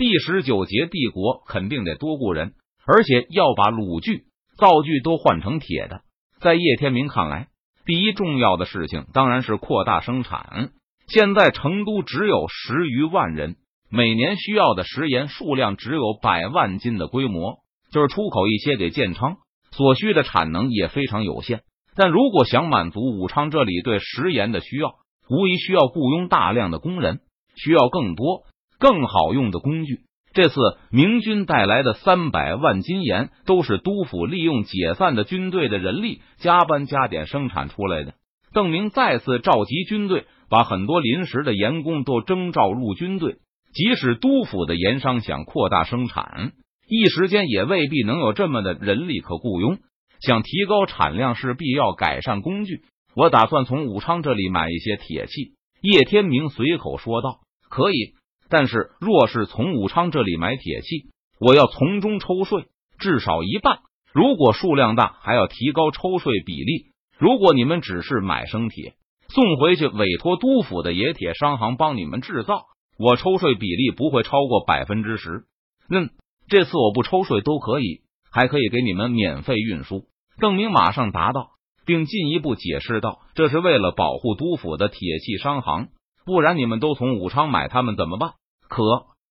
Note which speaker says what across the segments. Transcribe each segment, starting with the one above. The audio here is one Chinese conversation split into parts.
Speaker 1: 第十九节，帝国肯定得多雇人，而且要把鲁具、造具都换成铁的。在叶天明看来，第一重要的事情当然是扩大生产。现在成都只有十余万人，每年需要的食盐数量只有百万斤的规模，就是出口一些给建昌，所需的产能也非常有限。但如果想满足武昌这里对食盐的需要，无疑需要雇佣大量的工人，需要更多更好用的工具。这次明军带来的三百万斤盐，都是督府利用解散的军队的人力加班加点生产出来的。邓明再次召集军队，把很多临时的盐工都征召入军队。即使督府的盐商想扩大生产，一时间也未必能有这么的人力可雇佣。想提高产量，势必要改善工具。我打算从武昌这里买一些铁器。叶天明随口说道：“可以。”但是，若是从武昌这里买铁器，我要从中抽税，至少一半。如果数量大，还要提高抽税比例。如果你们只是买生铁送回去，委托督府的冶铁商行帮你们制造，我抽税比例不会超过百分之十。嗯，这次我不抽税都可以，还可以给你们免费运输。邓明马上答道，并进一步解释道：“这是为了保护督府的铁器商行，不然你们都从武昌买，他们怎么办？”可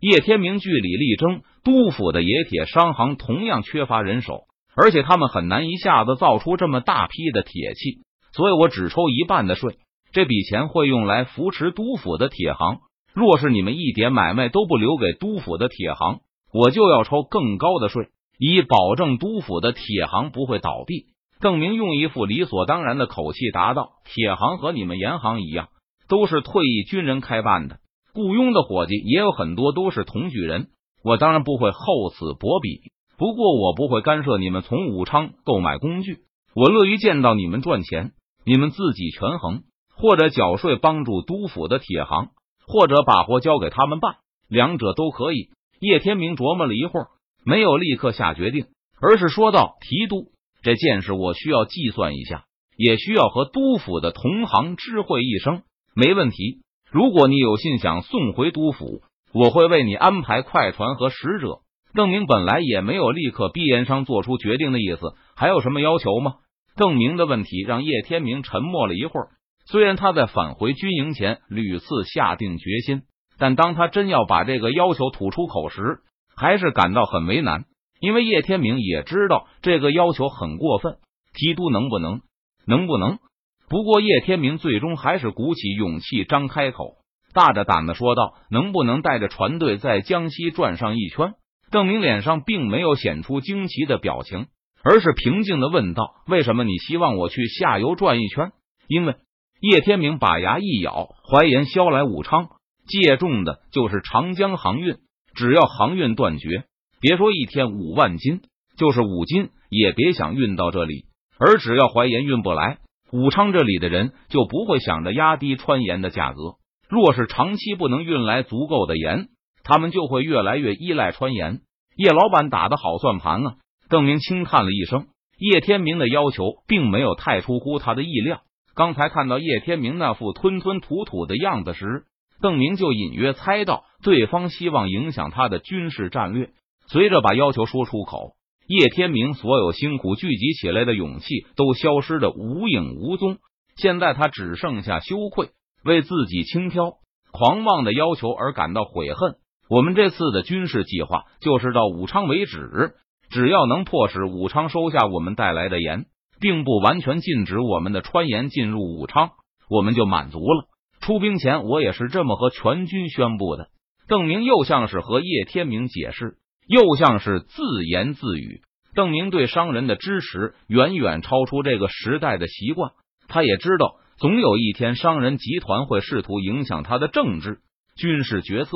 Speaker 1: 叶天明据理力争，督府的冶铁商行同样缺乏人手，而且他们很难一下子造出这么大批的铁器，所以我只抽一半的税，这笔钱会用来扶持督府的铁行。若是你们一点买卖都不留给督府的铁行，我就要抽更高的税，以保证督府的铁行不会倒闭。邓明用一副理所当然的口气答道：“铁行和你们盐行一样，都是退役军人开办的。”雇佣的伙计也有很多都是同举人，我当然不会厚此薄彼。不过我不会干涉你们从武昌购买工具，我乐于见到你们赚钱。你们自己权衡，或者缴税帮助督府的铁行，或者把活交给他们办，两者都可以。叶天明琢磨了一会儿，没有立刻下决定，而是说道：“提督，这件事我需要计算一下，也需要和督府的同行知会一声。没问题。”如果你有信想送回督府，我会为你安排快船和使者。邓明本来也没有立刻逼严商做出决定的意思，还有什么要求吗？邓明的问题让叶天明沉默了一会儿。虽然他在返回军营前屡次下定决心，但当他真要把这个要求吐出口时，还是感到很为难。因为叶天明也知道这个要求很过分。提督能不能？能不能？不过叶天明最终还是鼓起勇气张开口，大着胆子说道：“能不能带着船队在江西转上一圈？”邓明脸上并没有显出惊奇的表情，而是平静的问道：“为什么你希望我去下游转一圈？”因为叶天明把牙一咬，怀言销来武昌，借重的就是长江航运，只要航运断绝，别说一天五万斤，就是五斤也别想运到这里。而只要怀言运不来。武昌这里的人就不会想着压低川盐的价格。若是长期不能运来足够的盐，他们就会越来越依赖川盐。叶老板打的好算盘啊！邓明轻叹了一声。叶天明的要求并没有太出乎他的意料。刚才看到叶天明那副吞吞吐吐的样子时，邓明就隐约猜到对方希望影响他的军事战略。随着把要求说出口。叶天明所有辛苦聚集起来的勇气都消失的无影无踪，现在他只剩下羞愧，为自己轻佻、狂妄的要求而感到悔恨。我们这次的军事计划就是到武昌为止，只要能迫使武昌收下我们带来的盐，并不完全禁止我们的川盐进入武昌，我们就满足了。出兵前，我也是这么和全军宣布的。邓明又像是和叶天明解释。又像是自言自语。邓明对商人的支持远远超出这个时代的习惯。他也知道，总有一天商人集团会试图影响他的政治、军事决策。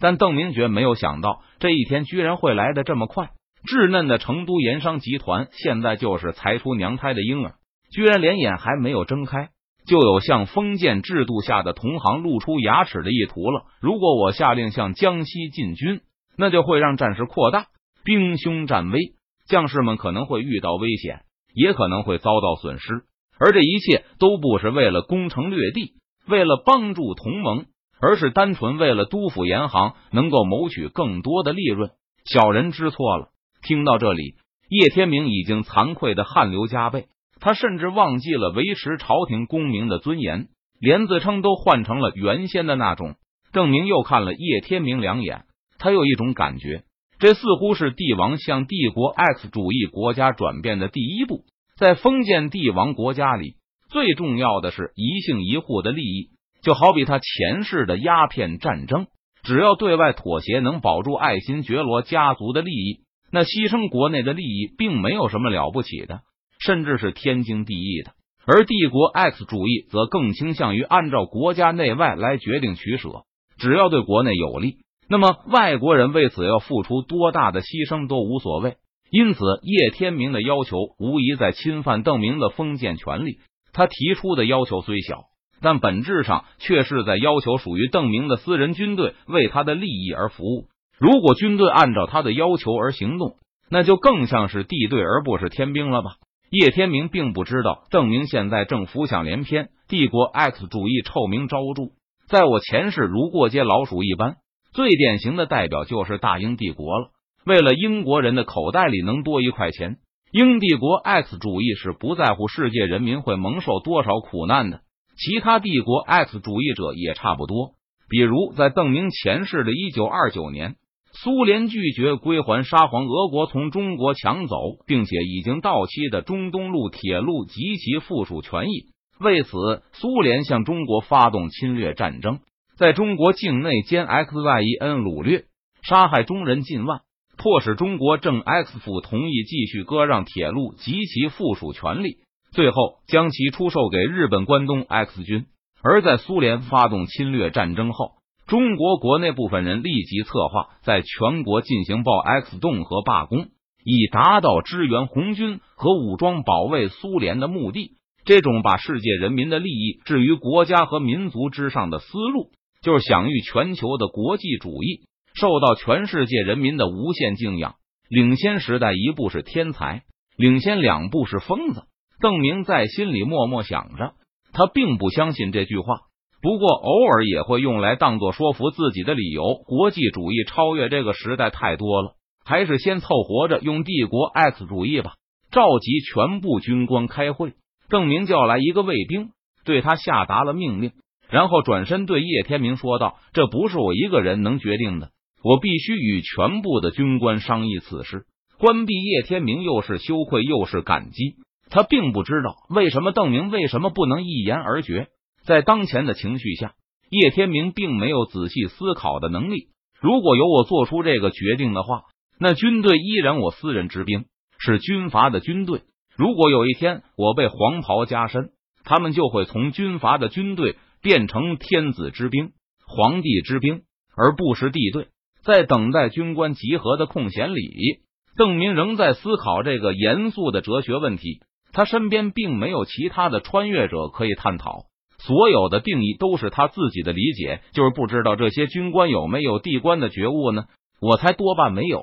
Speaker 1: 但邓明觉没有想到，这一天居然会来的这么快。稚嫩的成都盐商集团现在就是才出娘胎的婴儿，居然连眼还没有睁开，就有向封建制度下的同行露出牙齿的意图了。如果我下令向江西进军，那就会让战事扩大，兵凶战危，将士们可能会遇到危险，也可能会遭到损失。而这一切都不是为了攻城略地，为了帮助同盟，而是单纯为了督府严行能够谋取更多的利润。小人知错了。听到这里，叶天明已经惭愧的汗流浃背，他甚至忘记了维持朝廷功名的尊严，连自称都换成了原先的那种。郑明又看了叶天明两眼，他有一种感觉，这似乎是帝王向帝国 X 主义国家转变的第一步。在封建帝王国家里，最重要的是一姓一户的利益。就好比他前世的鸦片战争，只要对外妥协，能保住爱新觉罗家族的利益，那牺牲国内的利益并没有什么了不起的，甚至是天经地义的。而帝国 X 主义则更倾向于按照国家内外来决定取舍，只要对国内有利，那么外国人为此要付出多大的牺牲都无所谓。因此，叶天明的要求无疑在侵犯邓明的封建权利。他提出的要求虽小。但本质上却是在要求属于邓明的私人军队为他的利益而服务。如果军队按照他的要求而行动，那就更像是地队而不是天兵了吧？叶天明并不知道，邓明现在正浮想联翩，帝国 X 主义臭名昭著，在我前世如过街老鼠一般。最典型的代表就是大英帝国了。为了英国人的口袋里能多一块钱，英帝国 X 主义是不在乎世界人民会蒙受多少苦难的。其他帝国 X 主义者也差不多，比如在邓明前世的一九二九年，苏联拒绝归还沙皇俄国从中国抢走并且已经到期的中东路铁路及其附属权益，为此，苏联向中国发动侵略战争，在中国境内歼 XYEN 掳掠，杀害中人近万，迫使中国正 X 府同意继续割让铁路及其附属权利。最后将其出售给日本关东 X 军，而在苏联发动侵略战争后，中国国内部分人立即策划在全国进行爆 X 动和罢工，以达到支援红军和武装保卫苏联的目的。这种把世界人民的利益置于国家和民族之上的思路，就是享誉全球的国际主义，受到全世界人民的无限敬仰。领先时代一步是天才，领先两步是疯子。邓明在心里默默想着，他并不相信这句话，不过偶尔也会用来当做说服自己的理由。国际主义超越这个时代太多了，还是先凑合着用帝国 X 主义吧。召集全部军官开会，邓明叫来一个卫兵，对他下达了命令，然后转身对叶天明说道：“这不是我一个人能决定的，我必须与全部的军官商议此事。”关闭叶天明又是羞愧又是感激。他并不知道为什么邓明为什么不能一言而决。在当前的情绪下，叶天明并没有仔细思考的能力。如果由我做出这个决定的话，那军队依然我私人之兵，是军阀的军队。如果有一天我被黄袍加身，他们就会从军阀的军队变成天子之兵、皇帝之兵，而不是地队。在等待军官集合的空闲里，邓明仍在思考这个严肃的哲学问题。他身边并没有其他的穿越者可以探讨，所有的定义都是他自己的理解，就是不知道这些军官有没有帝官的觉悟呢？我猜多半没有，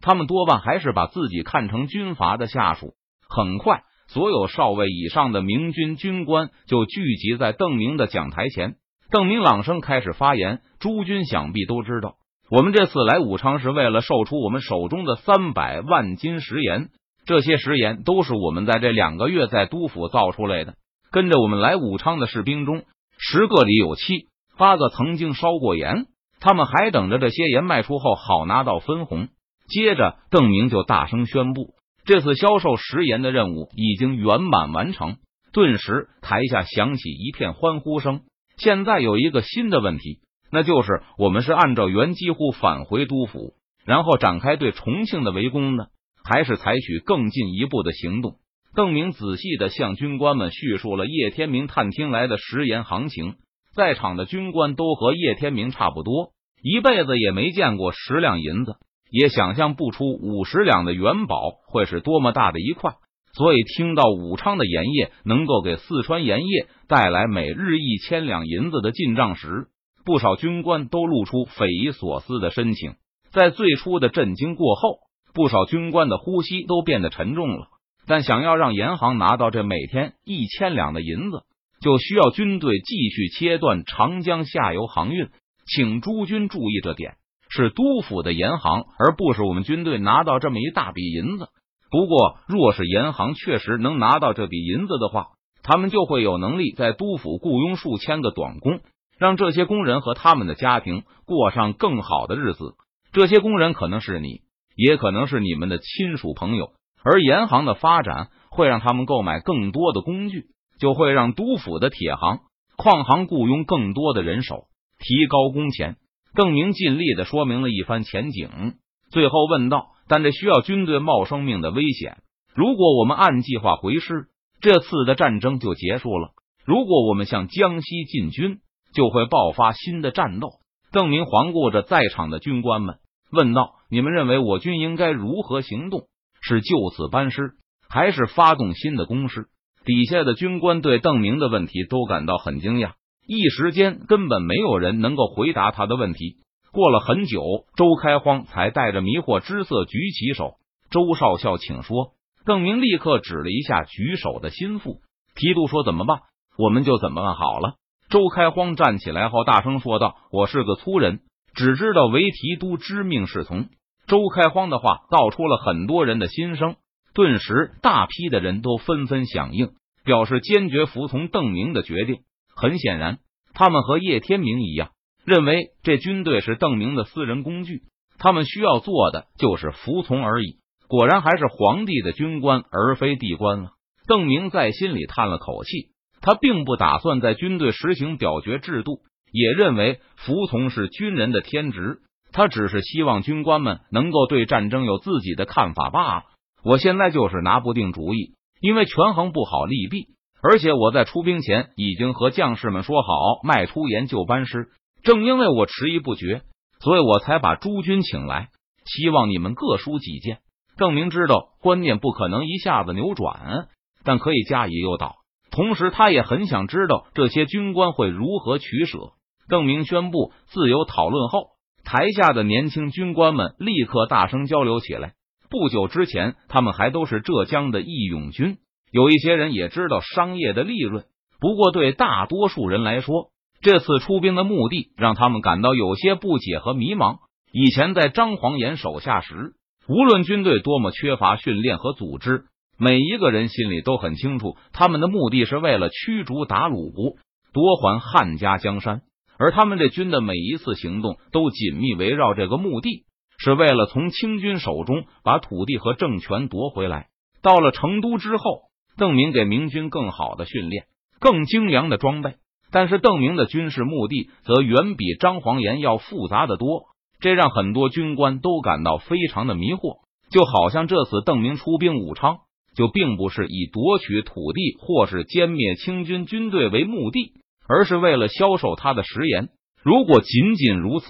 Speaker 1: 他们多半还是把自己看成军阀的下属。很快，所有少尉以上的明军军官就聚集在邓明的讲台前。邓明朗声开始发言：“诸君想必都知道，我们这次来武昌是为了售出我们手中的三百万斤食盐。”这些食盐都是我们在这两个月在督府造出来的。跟着我们来武昌的士兵中，十个里有七八个曾经烧过盐，他们还等着这些盐卖出后好拿到分红。接着，邓明就大声宣布，这次销售食盐的任务已经圆满完成。顿时，台下响起一片欢呼声。现在有一个新的问题，那就是我们是按照原机户返回都府，然后展开对重庆的围攻呢？还是采取更进一步的行动。邓明仔细的向军官们叙述了叶天明探听来的食盐行情。在场的军官都和叶天明差不多，一辈子也没见过十两银子，也想象不出五十两的元宝会是多么大的一块。所以，听到武昌的盐业能够给四川盐业带来每日一千两银子的进账时，不少军官都露出匪夷所思的神情。在最初的震惊过后。不少军官的呼吸都变得沉重了，但想要让严行拿到这每天一千两的银子，就需要军队继续切断长江下游航运。请诸军注意这点，是督府的严航，而不是我们军队拿到这么一大笔银子。不过，若是严航确实能拿到这笔银子的话，他们就会有能力在督府雇佣数千个短工，让这些工人和他们的家庭过上更好的日子。这些工人可能是你，也可能是你们的亲属朋友。而严航的发展会让他们购买更多的工具，就会让督府的铁行、矿行雇佣更多的人手，提高工钱。邓明尽力的说明了一番前景，最后问道。但这需要军队冒生命的危险。如果我们按计划回师，这次的战争就结束了；如果我们向江西进军，就会爆发新的战斗。邓明环顾着在场的军官们，问道：“你们认为我军应该如何行动？是就此班师，还是发动新的攻势？”底下的军官对邓明的问题都感到很惊讶，一时间根本没有人能够回答他的问题。过了很久，周开荒才带着迷惑之色举起手：“周少校，请说。”邓明立刻指了一下举手的心腹，提督说：“怎么办，我们就怎么办好了。”周开荒站起来后，大声说道：“我是个粗人，只知道为提督知命是从。”周开荒的话道出了很多人的心声，顿时大批的人都纷纷响应，表示坚决服从邓明的决定。很显然，他们和叶天明一样。认为这军队是邓明的私人工具，他们需要做的就是服从而已。果然还是皇帝的军官，而非帝官了。邓明在心里叹了口气，他并不打算在军队实行表决制度，也认为服从是军人的天职。他只是希望军官们能够对战争有自己的看法罢了。我现在就是拿不定主意，因为权衡不好利弊，而且我在出兵前已经和将士们说好，迈出研就班师。正因为我迟疑不决，所以我才把诸军请来，希望你们各抒己见。邓明知道观念不可能一下子扭转，但可以加以诱导。同时，他也很想知道这些军官会如何取舍。邓明宣布自由讨论后，台下的年轻军官们立刻大声交流起来。不久之前，他们还都是浙江的义勇军，有一些人也知道商业的利润。不过，对大多数人来说，这次出兵的目的让他们感到有些不解和迷茫。以前在张黄岩手下时，无论军队多么缺乏训练和组织，每一个人心里都很清楚，他们的目的是为了驱逐鞑虏，夺还汉家江山。而他们这军的每一次行动都紧密围绕这个目的，是为了从清军手中把土地和政权夺回来。到了成都之后，邓明给明军更好的训练，更精良的装备。但是邓明的军事目的则远比张黄岩要复杂的多，这让很多军官都感到非常的迷惑。就好像这次邓明出兵武昌，就并不是以夺取土地或是歼灭清军军队为目的，而是为了销售他的食盐。如果仅仅如此，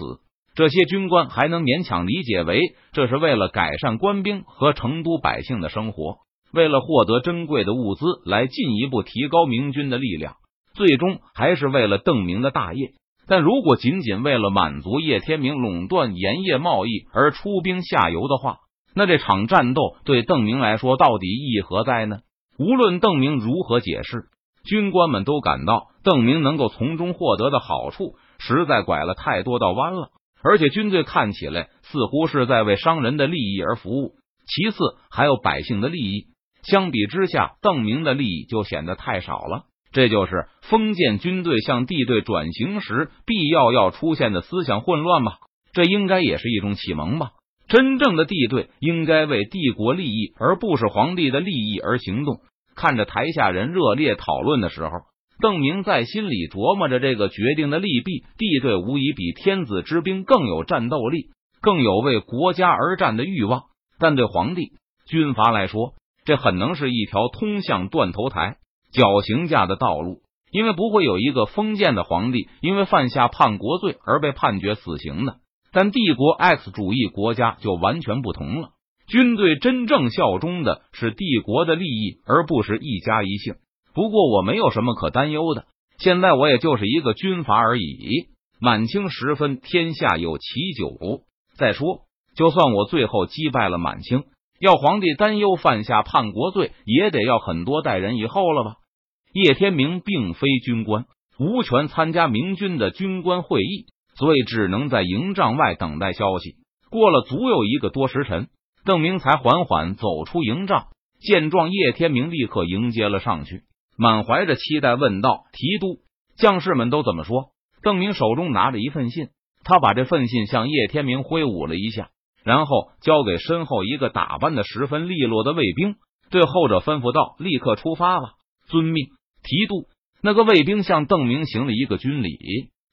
Speaker 1: 这些军官还能勉强理解为这是为了改善官兵和成都百姓的生活，为了获得珍贵的物资来进一步提高明军的力量。最终还是为了邓明的大业，但如果仅仅为了满足叶天明垄断盐业贸易而出兵下游的话，那这场战斗对邓明来说到底意义何在呢？无论邓明如何解释，军官们都感到邓明能够从中获得的好处实在拐了太多道弯了，而且军队看起来似乎是在为商人的利益而服务。其次，还有百姓的利益，相比之下，邓明的利益就显得太少了。这就是封建军队向帝队转型时必要要出现的思想混乱吧？这应该也是一种启蒙吧？真正的帝队应该为帝国利益，而不是皇帝的利益而行动。看着台下人热烈讨论的时候，邓明在心里琢磨着这个决定的利弊。帝队无疑比天子之兵更有战斗力，更有为国家而战的欲望。但对皇帝军阀来说，这很能是一条通向断头台。绞刑架的道路，因为不会有一个封建的皇帝因为犯下叛国罪而被判决死刑的。但帝国 X 主义国家就完全不同了，军队真正效忠的是帝国的利益，而不是一家一姓。不过我没有什么可担忧的，现在我也就是一个军阀而已。满清时分，天下有奇酒。再说，就算我最后击败了满清，要皇帝担忧犯下叛国罪，也得要很多代人以后了吧。叶天明并非军官，无权参加明军的军官会议，所以只能在营帐外等待消息。过了足有一个多时辰，邓明才缓缓走出营帐。见状，叶天明立刻迎接了上去，满怀着期待问道：“提督，将士们都怎么说？”邓明手中拿着一份信，他把这份信向叶天明挥舞了一下，然后交给身后一个打扮的十分利落的卫兵，对后者吩咐道：“立刻出发吧。”遵命，提督。那个卫兵向邓明行了一个军礼，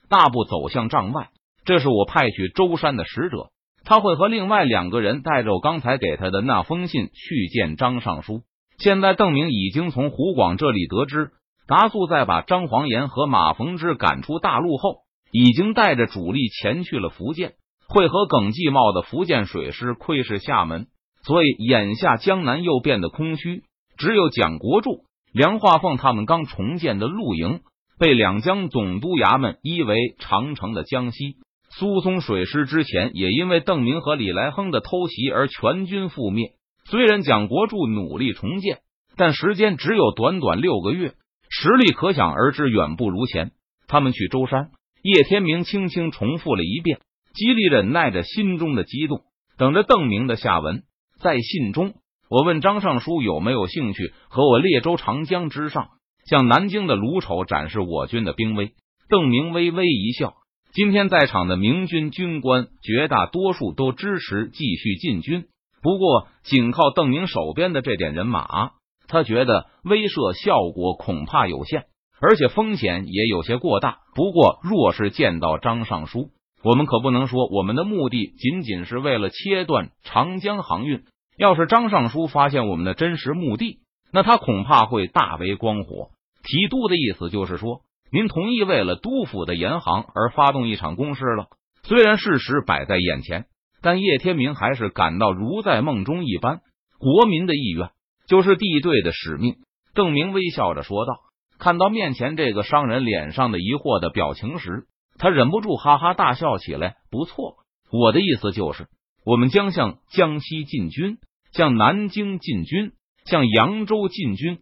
Speaker 1: 大步走向帐外。这是我派去舟山的使者。他会和另外两个人带着我刚才给他的那封信去见张尚书。现在邓明已经从胡广这里得知，达素在把张黄岩和马逢之赶出大陆后，已经带着主力前去了福建，会和耿继茂的福建水师窥视厦门。所以眼下江南又变得空虚，只有蒋国柱、梁化凤他们刚重建的陆营，被两江总督衙门依为长城的江西。苏松水师之前也因为邓明和李来亨的偷袭而全军覆灭。虽然蒋国柱努力重建，但时间只有短短六个月，实力可想而知远不如前。他们去舟山，叶天明轻轻重复了一遍，极力忍耐着心中的激动，等着邓明的下文。在信中，我问张尚书有没有兴趣和我列州长江之上，向南京的卢丑展示我军的兵威。邓明微微一笑。今天在场的明军军官绝大多数都支持继续进军，不过仅靠邓明手边的这点人马，他觉得威慑效果恐怕有限，而且风险也有些过大。不过，若是见到张尚书，我们可不能说我们的目的仅仅是为了切断长江航运。要是张尚书发现我们的真实目的，那他恐怕会大为光火。提督的意思就是说。您同意为了督府的严航而发动一场攻势了？虽然事实摆在眼前，但叶天明还是感到如在梦中一般。国民的意愿就是地队的使命。邓明微笑着说道。看到面前这个商人脸上的疑惑的表情时，他忍不住哈哈大笑起来。不错，我的意思就是，我们将向江西进军，向南京进军，向扬州进军。